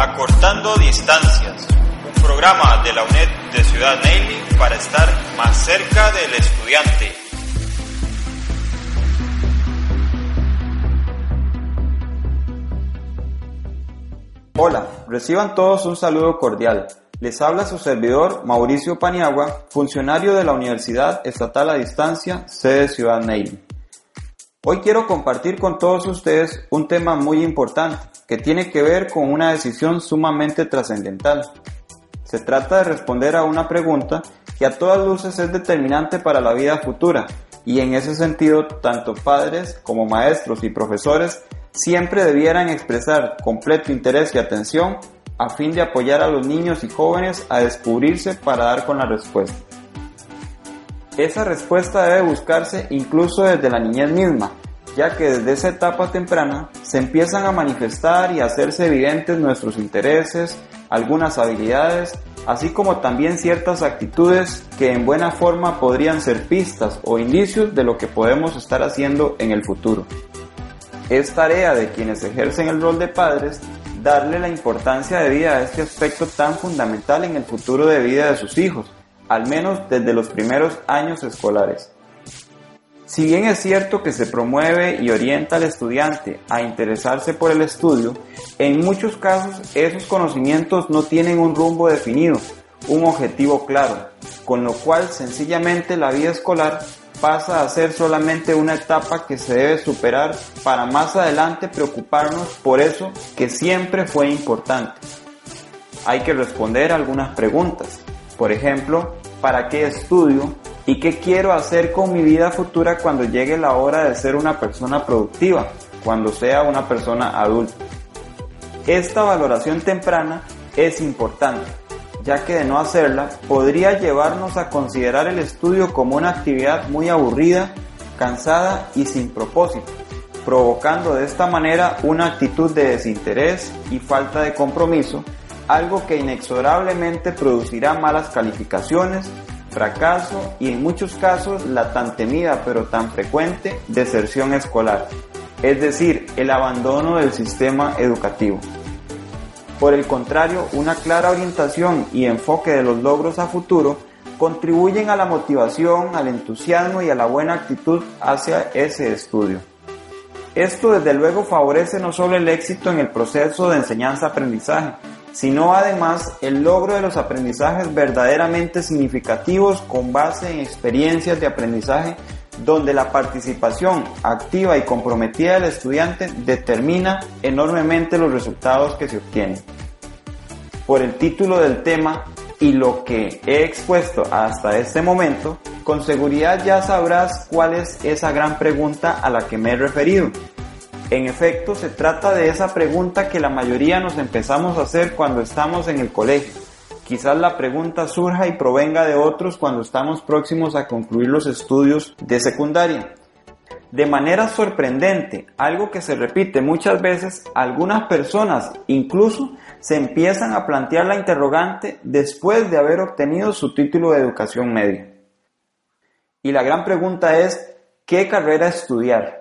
Acortando Distancias, un programa de la UNED de Ciudad Neyli para estar más cerca del estudiante. Hola, reciban todos un saludo cordial. Les habla su servidor Mauricio Paniagua, funcionario de la Universidad Estatal a Distancia, sede Ciudad Neyli. Hoy quiero compartir con todos ustedes un tema muy importante que tiene que ver con una decisión sumamente trascendental. Se trata de responder a una pregunta que a todas luces es determinante para la vida futura y en ese sentido tanto padres como maestros y profesores siempre debieran expresar completo interés y atención a fin de apoyar a los niños y jóvenes a descubrirse para dar con la respuesta. Esa respuesta debe buscarse incluso desde la niñez misma, ya que desde esa etapa temprana se empiezan a manifestar y a hacerse evidentes nuestros intereses, algunas habilidades, así como también ciertas actitudes que en buena forma podrían ser pistas o indicios de lo que podemos estar haciendo en el futuro. Es tarea de quienes ejercen el rol de padres darle la importancia de vida a este aspecto tan fundamental en el futuro de vida de sus hijos, al menos desde los primeros años escolares. Si bien es cierto que se promueve y orienta al estudiante a interesarse por el estudio, en muchos casos esos conocimientos no tienen un rumbo definido, un objetivo claro, con lo cual sencillamente la vida escolar pasa a ser solamente una etapa que se debe superar para más adelante preocuparnos por eso que siempre fue importante. Hay que responder algunas preguntas. Por ejemplo, ¿para qué estudio? ¿Y qué quiero hacer con mi vida futura cuando llegue la hora de ser una persona productiva, cuando sea una persona adulta? Esta valoración temprana es importante, ya que de no hacerla podría llevarnos a considerar el estudio como una actividad muy aburrida, cansada y sin propósito, provocando de esta manera una actitud de desinterés y falta de compromiso algo que inexorablemente producirá malas calificaciones, fracaso y en muchos casos la tan temida pero tan frecuente deserción escolar, es decir, el abandono del sistema educativo. Por el contrario, una clara orientación y enfoque de los logros a futuro contribuyen a la motivación, al entusiasmo y a la buena actitud hacia ese estudio. Esto desde luego favorece no solo el éxito en el proceso de enseñanza-aprendizaje, sino además el logro de los aprendizajes verdaderamente significativos con base en experiencias de aprendizaje donde la participación activa y comprometida del estudiante determina enormemente los resultados que se obtienen. Por el título del tema y lo que he expuesto hasta este momento, con seguridad ya sabrás cuál es esa gran pregunta a la que me he referido en efecto, se trata de esa pregunta que la mayoría nos empezamos a hacer cuando estamos en el colegio. Quizás la pregunta surja y provenga de otros cuando estamos próximos a concluir los estudios de secundaria. De manera sorprendente, algo que se repite muchas veces, algunas personas incluso se empiezan a plantear la interrogante después de haber obtenido su título de educación media. Y la gran pregunta es, ¿qué carrera estudiar?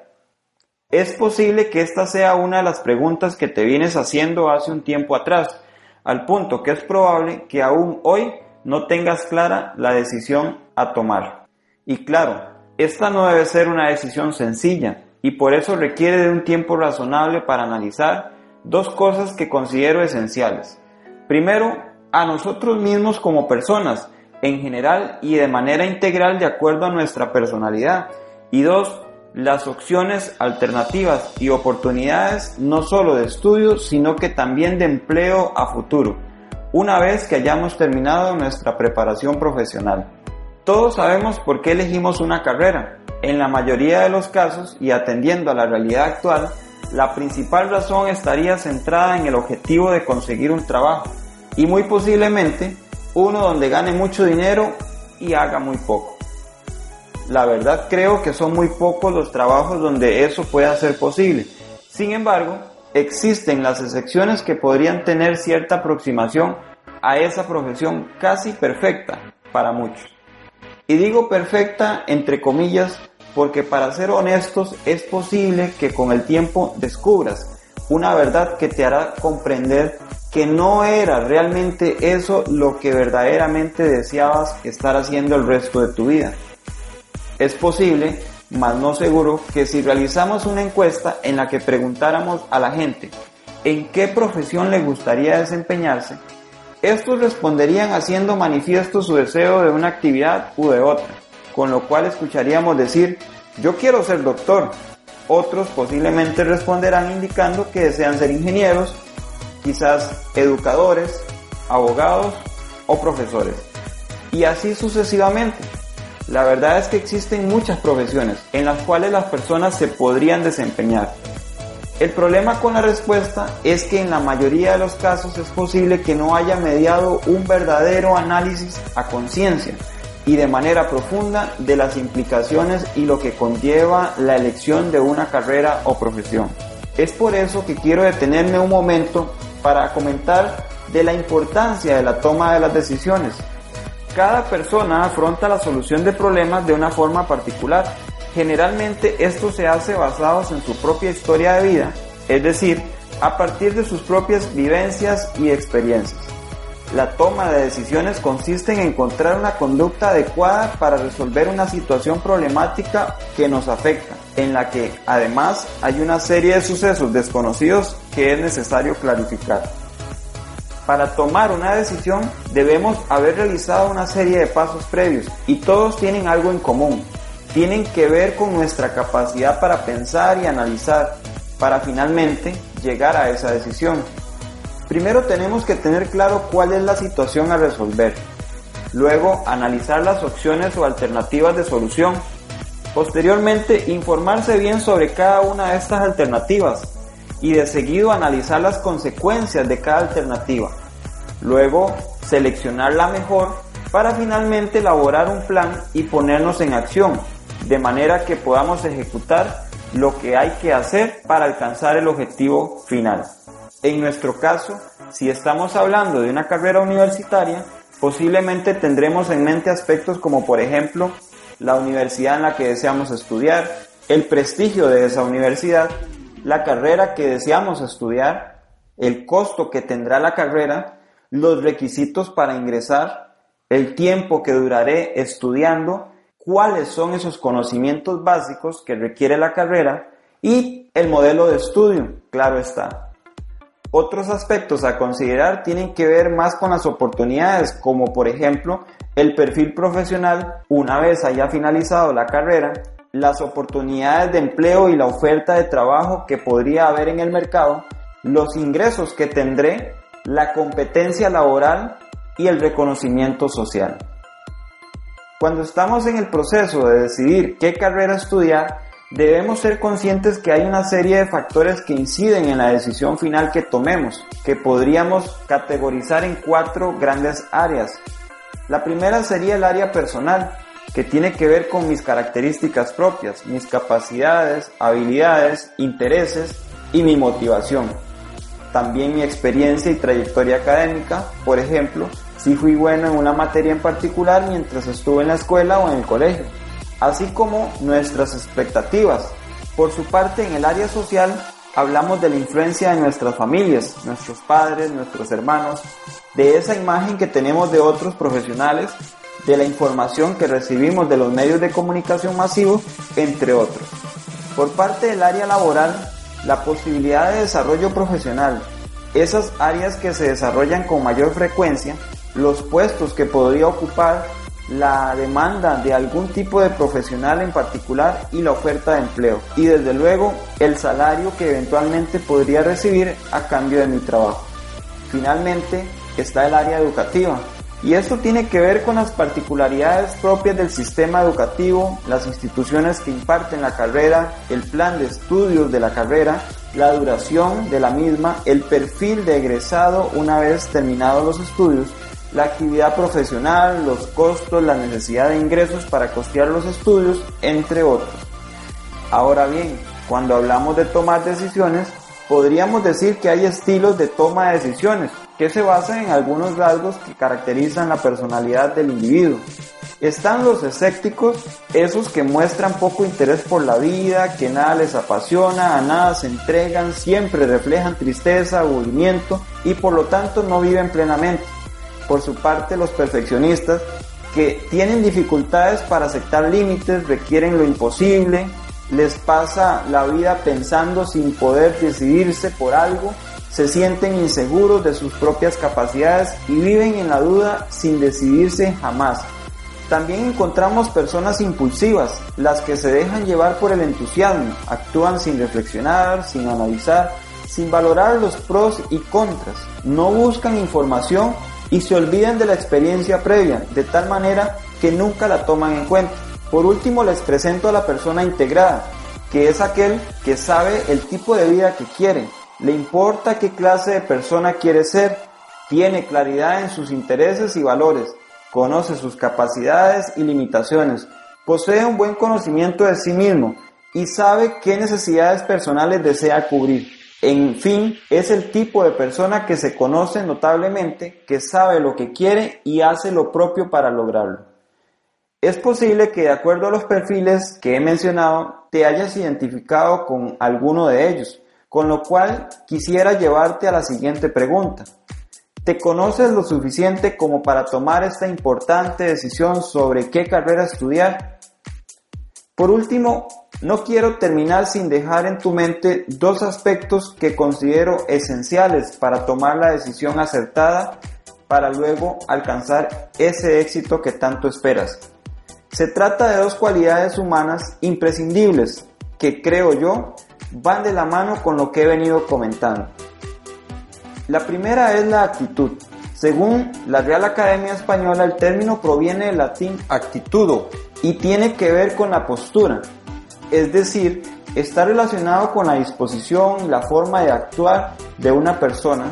Es posible que esta sea una de las preguntas que te vienes haciendo hace un tiempo atrás, al punto que es probable que aún hoy no tengas clara la decisión a tomar. Y claro, esta no debe ser una decisión sencilla y por eso requiere de un tiempo razonable para analizar dos cosas que considero esenciales. Primero, a nosotros mismos como personas, en general y de manera integral de acuerdo a nuestra personalidad. Y dos, las opciones alternativas y oportunidades no solo de estudio, sino que también de empleo a futuro, una vez que hayamos terminado nuestra preparación profesional. Todos sabemos por qué elegimos una carrera. En la mayoría de los casos y atendiendo a la realidad actual, La principal razón estaría centrada en el objetivo de conseguir un trabajo y muy posiblemente uno donde gane mucho dinero y haga muy poco. La verdad creo que son muy pocos los trabajos donde eso pueda ser posible. Sin embargo, existen las excepciones que podrían tener cierta aproximación a esa profesión casi perfecta para muchos. Y digo perfecta entre comillas porque para ser honestos es posible que con el tiempo descubras una verdad que te hará comprender que no era realmente eso lo que verdaderamente deseabas estar haciendo el resto de tu vida. Es posible, mas no seguro, que si realizamos una encuesta en la que preguntáramos a la gente en qué profesión le gustaría desempeñarse, estos responderían haciendo manifiesto su deseo de una actividad u de otra, con lo cual escucharíamos decir, yo quiero ser doctor. Otros posiblemente responderán indicando que desean ser ingenieros, quizás educadores, abogados o profesores. Y así sucesivamente. La verdad es que existen muchas profesiones en las cuales las personas se podrían desempeñar. El problema con la respuesta es que en la mayoría de los casos es posible que no haya mediado un verdadero análisis a conciencia y de manera profunda de las implicaciones y lo que conlleva la elección de una carrera o profesión. Es por eso que quiero detenerme un momento para comentar de la importancia de la toma de las decisiones. Cada persona afronta la solución de problemas de una forma particular. Generalmente esto se hace basados en su propia historia de vida, es decir, a partir de sus propias vivencias y experiencias. La toma de decisiones consiste en encontrar una conducta adecuada para resolver una situación problemática que nos afecta, en la que además hay una serie de sucesos desconocidos que es necesario clarificar. Para tomar una decisión debemos haber realizado una serie de pasos previos y todos tienen algo en común. Tienen que ver con nuestra capacidad para pensar y analizar para finalmente llegar a esa decisión. Primero tenemos que tener claro cuál es la situación a resolver. Luego analizar las opciones o alternativas de solución. Posteriormente informarse bien sobre cada una de estas alternativas y de seguido analizar las consecuencias de cada alternativa. Luego seleccionar la mejor para finalmente elaborar un plan y ponernos en acción, de manera que podamos ejecutar lo que hay que hacer para alcanzar el objetivo final. En nuestro caso, si estamos hablando de una carrera universitaria, posiblemente tendremos en mente aspectos como por ejemplo la universidad en la que deseamos estudiar, el prestigio de esa universidad, la carrera que deseamos estudiar, el costo que tendrá la carrera, los requisitos para ingresar, el tiempo que duraré estudiando, cuáles son esos conocimientos básicos que requiere la carrera y el modelo de estudio, claro está. Otros aspectos a considerar tienen que ver más con las oportunidades, como por ejemplo el perfil profesional una vez haya finalizado la carrera, las oportunidades de empleo y la oferta de trabajo que podría haber en el mercado, los ingresos que tendré, la competencia laboral y el reconocimiento social. Cuando estamos en el proceso de decidir qué carrera estudiar, Debemos ser conscientes que hay una serie de factores que inciden en la decisión final que tomemos, que podríamos categorizar en cuatro grandes áreas. La primera sería el área personal, que tiene que ver con mis características propias, mis capacidades, habilidades, intereses y mi motivación. También mi experiencia y trayectoria académica, por ejemplo, si fui bueno en una materia en particular mientras estuve en la escuela o en el colegio así como nuestras expectativas. Por su parte, en el área social, hablamos de la influencia de nuestras familias, nuestros padres, nuestros hermanos, de esa imagen que tenemos de otros profesionales, de la información que recibimos de los medios de comunicación masivos, entre otros. Por parte del área laboral, la posibilidad de desarrollo profesional, esas áreas que se desarrollan con mayor frecuencia, los puestos que podría ocupar la demanda de algún tipo de profesional en particular y la oferta de empleo. Y desde luego el salario que eventualmente podría recibir a cambio de mi trabajo. Finalmente está el área educativa, Y esto tiene que ver con las particularidades propias del sistema educativo, las instituciones que imparten la carrera, el plan de estudios de la carrera, la duración de la misma, el perfil de egresado una vez terminados los estudios, la actividad profesional, los costos, la necesidad de ingresos para costear los estudios, entre otros. Ahora bien, cuando hablamos de tomar decisiones, podríamos decir que hay estilos de toma de decisiones que se basan en algunos rasgos que caracterizan la personalidad del individuo. Están los escépticos, esos que muestran poco interés por la vida, que nada les apasiona, a nada se entregan, siempre reflejan tristeza, aburrimiento y por lo tanto no viven plenamente. Por su parte, los perfeccionistas, que tienen dificultades para aceptar límites, requieren lo imposible, les pasa la vida pensando sin poder decidirse por algo, se sienten inseguros de sus propias capacidades y viven en la duda sin decidirse jamás. También encontramos personas impulsivas, las que se dejan llevar por el entusiasmo, actúan sin reflexionar, sin analizar, sin valorar los pros y contras, no buscan información y se olvidan de la experiencia previa, de tal manera que nunca la toman en cuenta. Por último, les presento a la persona integrada, que es aquel que sabe el tipo de vida que quiere, le importa qué clase de persona quiere ser, tiene claridad en sus intereses y valores, conoce sus capacidades y limitaciones, posee un buen conocimiento de sí mismo y sabe qué necesidades personales desea cubrir. En fin, es el tipo de persona que se conoce notablemente, que sabe lo que quiere y hace lo propio para lograrlo. Es posible que de acuerdo a los perfiles que he mencionado te hayas identificado con alguno de ellos, con lo cual quisiera llevarte a la siguiente pregunta. ¿Te conoces lo suficiente como para tomar esta importante decisión sobre qué carrera estudiar? Por último, no quiero terminar sin dejar en tu mente dos aspectos que considero esenciales para tomar la decisión acertada para luego alcanzar ese éxito que tanto esperas. Se trata de dos cualidades humanas imprescindibles que creo yo van de la mano con lo que he venido comentando. La primera es la actitud. Según la Real Academia Española, el término proviene del latín actitudo y tiene que ver con la postura, es decir, está relacionado con la disposición y la forma de actuar de una persona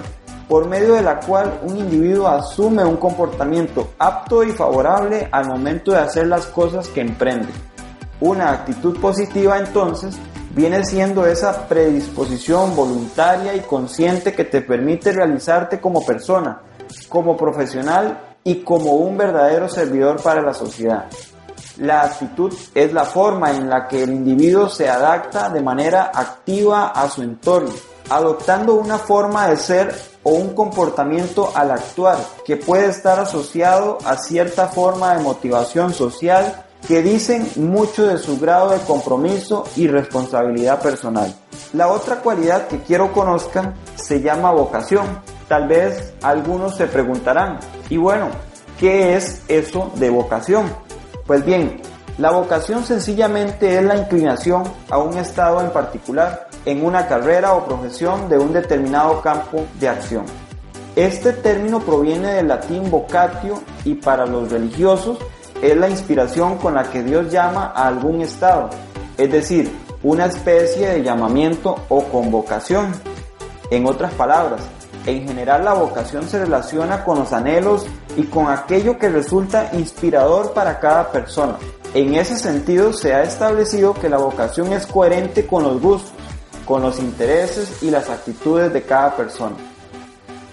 por medio de la cual un individuo asume un comportamiento apto y favorable al momento de hacer las cosas que emprende. Una actitud positiva entonces viene siendo esa predisposición voluntaria y consciente que te permite realizarte como persona, como profesional y como un verdadero servidor para la sociedad. La actitud es la forma en la que el individuo se adapta de manera activa a su entorno, adoptando una forma de ser o un comportamiento al actuar que puede estar asociado a cierta forma de motivación social que dicen mucho de su grado de compromiso y responsabilidad personal. La otra cualidad que quiero conozcan se llama vocación. Tal vez algunos se preguntarán, y bueno, ¿qué es eso de vocación? Pues bien, la vocación sencillamente es la inclinación a un estado en particular en una carrera o profesión de un determinado campo de acción. Este término proviene del latín vocatio y para los religiosos es la inspiración con la que Dios llama a algún estado, es decir, una especie de llamamiento o convocación. En otras palabras, en general la vocación se relaciona con los anhelos y con aquello que resulta inspirador para cada persona. En ese sentido se ha establecido que la vocación es coherente con los gustos, con los intereses y las actitudes de cada persona.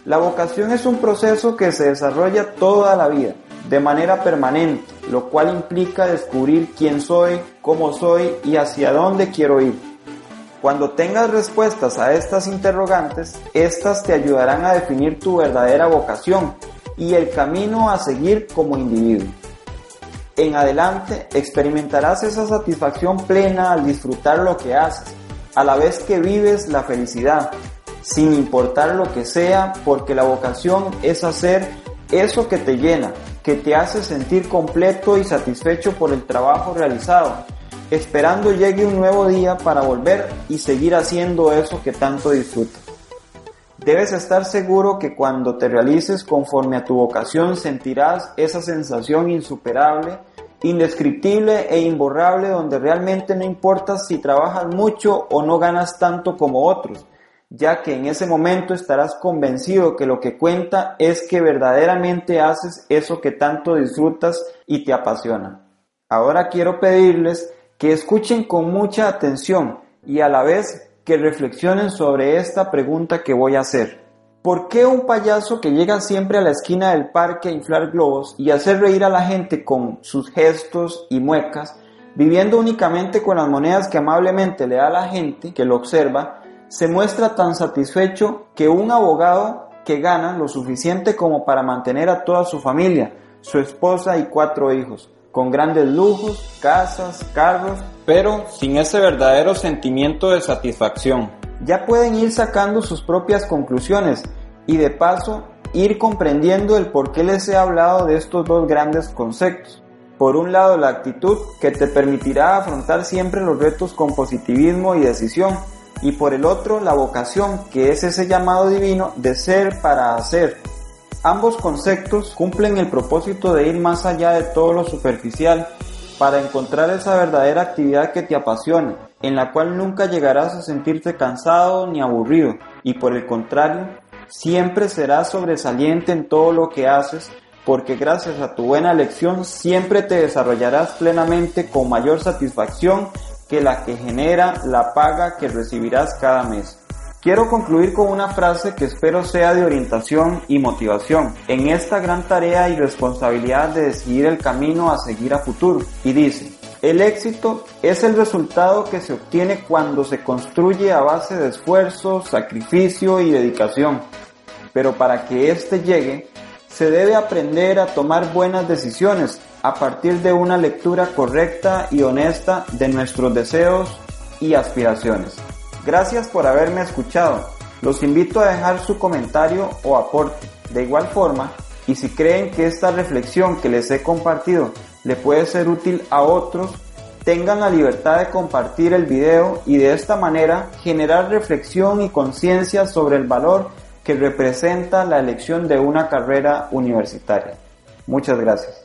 La vocación es un proceso que se desarrolla toda la vida, de manera permanente, lo cual implica descubrir quién soy, cómo soy y hacia dónde quiero ir. Cuando tengas respuestas a estas interrogantes, estas te ayudarán a definir tu verdadera vocación y el camino a seguir como individuo en adelante experimentarás esa satisfacción plena al disfrutar lo que haces, a la vez que vives la felicidad, sin importar lo que sea, porque la vocación es hacer eso que te llena, que te hace sentir completo y satisfecho por el trabajo realizado, esperando llegue un nuevo día para volver y seguir haciendo eso que tanto disfrutas. Debes estar seguro que cuando te realices conforme a tu vocación sentirás esa sensación insuperable, indescriptible e imborrable donde realmente no importa si trabajas mucho o no ganas tanto como otros, ya que en ese momento estarás convencido que lo que cuenta es que verdaderamente haces eso que tanto disfrutas y te apasiona. Ahora quiero pedirles que escuchen con mucha atención y a la vez que reflexionen sobre esta pregunta que voy a hacer. ¿Por qué un payaso que llega siempre a la esquina del parque a inflar globos y hacer reír a la gente con sus gestos y muecas, viviendo únicamente con las monedas que amablemente le da la gente que lo observa, se muestra tan satisfecho que un abogado que gana lo suficiente como para mantener a toda su familia, su esposa y cuatro hijos, con grandes lujos, casas, carros, pero sin ese verdadero sentimiento de satisfacción. Ya pueden ir sacando sus propias conclusiones y de paso ir comprendiendo el por qué les he hablado de estos dos grandes conceptos. Por un lado, la actitud que te permitirá afrontar siempre los retos con positivismo y decisión, y por el otro la vocación, que es ese llamado divino de ser para hacer. Ambos conceptos cumplen el propósito de ir más allá de todo lo superficial para encontrar esa verdadera actividad que te apasiona, en la cual nunca llegarás a sentirte cansado ni aburrido, y por el contrario, siempre serás sobresaliente en todo lo que haces, porque gracias a tu buena elección siempre te desarrollarás plenamente con mayor satisfacción que la que genera la paga que recibirás cada mes. Quiero concluir con una frase que espero sea de orientación y motivación en esta gran tarea y responsabilidad de decidir el camino a seguir a futuro. Y dice, el éxito es el resultado que se obtiene cuando se construye a base de esfuerzo, sacrificio y dedicación. Pero para que éste llegue, se debe aprender a tomar buenas decisiones a partir de una lectura correcta y honesta de nuestros deseos y aspiraciones. Gracias por haberme escuchado. Los invito a dejar su comentario o aporte. De igual forma, y si creen que esta reflexión que les he compartido le puede ser útil a otros, tengan la libertad de compartir el video y de esta manera generar reflexión y conciencia sobre el valor que representa la elección de una carrera universitaria. Muchas gracias.